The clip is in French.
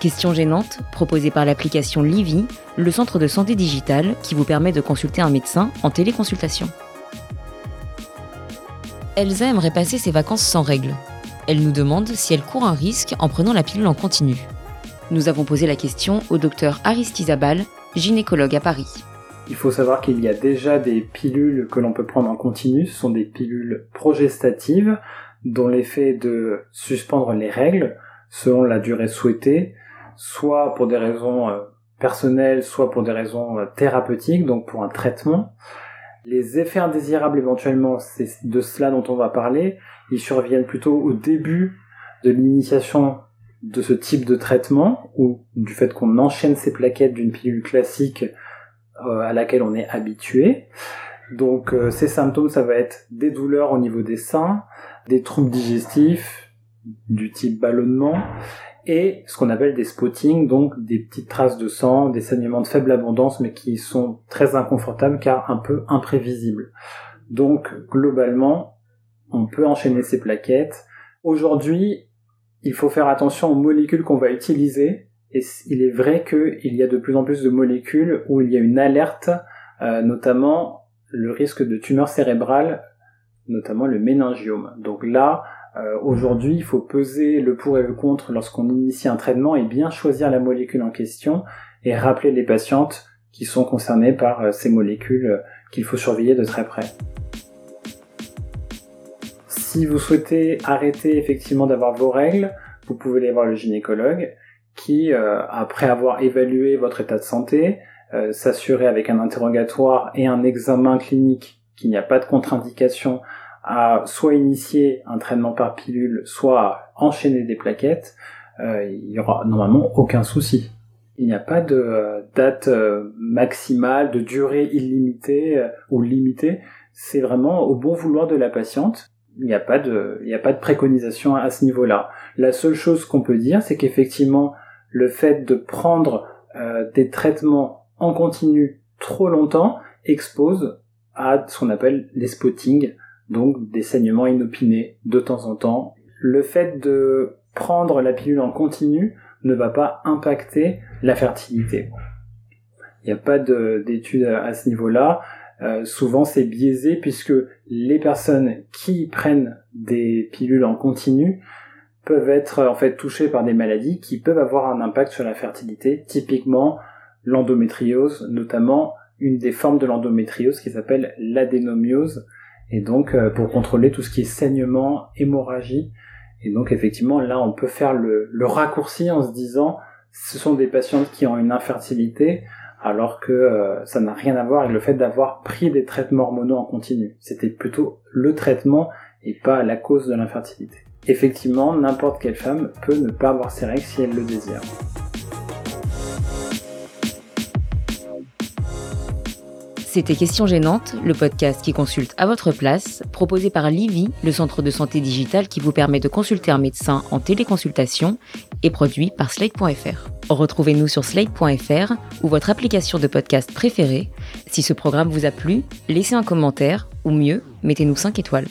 Questions gênantes, proposées par l'application Livy, le centre de santé digitale qui vous permet de consulter un médecin en téléconsultation. Elsa aimerait passer ses vacances sans règles. Elle nous demande si elle court un risque en prenant la pilule en continu. Nous avons posé la question au docteur Aristizabal, gynécologue à Paris. Il faut savoir qu'il y a déjà des pilules que l'on peut prendre en continu, ce sont des pilules progestatives dont l'effet est de suspendre les règles selon la durée souhaitée, soit pour des raisons euh, personnelles, soit pour des raisons euh, thérapeutiques, donc pour un traitement. Les effets indésirables éventuellement, c'est de cela dont on va parler, ils surviennent plutôt au début de l'initiation de ce type de traitement, ou du fait qu'on enchaîne ces plaquettes d'une pilule classique euh, à laquelle on est habitué. Donc ces symptômes, ça va être des douleurs au niveau des seins, des troubles digestifs du type ballonnement, et ce qu'on appelle des spottings, donc des petites traces de sang, des saignements de faible abondance, mais qui sont très inconfortables car un peu imprévisibles. Donc globalement, on peut enchaîner ces plaquettes. Aujourd'hui, il faut faire attention aux molécules qu'on va utiliser, et il est vrai qu'il y a de plus en plus de molécules où il y a une alerte, euh, notamment le risque de tumeur cérébrale, notamment le méningiome. Donc là, euh, aujourd'hui, il faut peser le pour et le contre lorsqu'on initie un traitement et bien choisir la molécule en question et rappeler les patientes qui sont concernées par euh, ces molécules euh, qu'il faut surveiller de très près. Si vous souhaitez arrêter effectivement d'avoir vos règles, vous pouvez aller voir le gynécologue qui, après avoir évalué votre état de santé, s'assurer avec un interrogatoire et un examen clinique qu'il n'y a pas de contre-indication soit initier un traitement par pilule, soit enchaîner des plaquettes, euh, il y aura normalement aucun souci. Il n'y a pas de euh, date euh, maximale, de durée illimitée ou limitée. C'est vraiment au bon vouloir de la patiente. Il n'y a pas de, il n'y a pas de préconisation à ce niveau-là. La seule chose qu'on peut dire, c'est qu'effectivement, le fait de prendre des traitements en continu trop longtemps expose à ce qu'on appelle les spotting, donc des saignements inopinés de temps en temps. Le fait de prendre la pilule en continu ne va pas impacter la fertilité. Il n'y a pas d'études à ce niveau-là. Euh, souvent c'est biaisé puisque les personnes qui prennent des pilules en continu peuvent être en fait touchées par des maladies qui peuvent avoir un impact sur la fertilité, typiquement l'endométriose, notamment une des formes de l'endométriose qui s'appelle l'adénomiose, et donc euh, pour contrôler tout ce qui est saignement, hémorragie. Et donc effectivement là on peut faire le, raccourci en se disant ce sont des patientes qui ont une infertilité alors que euh, ça n'a rien à voir avec le fait d'avoir pris des traitements hormonaux en continu. C'était plutôt le traitement et pas la cause de l'infertilité. Effectivement, n'importe quelle femme peut ne pas avoir ses règles si elle le désire. C'était Questions gênantes, le podcast qui consulte à votre place, proposé par Livy, le centre de santé digital qui vous permet de consulter un médecin en téléconsultation et produit par Slate.fr. Retrouvez-nous sur Slate.fr ou votre application de podcast préférée. Si ce programme vous a plu, laissez un commentaire ou mieux, mettez-nous 5 étoiles.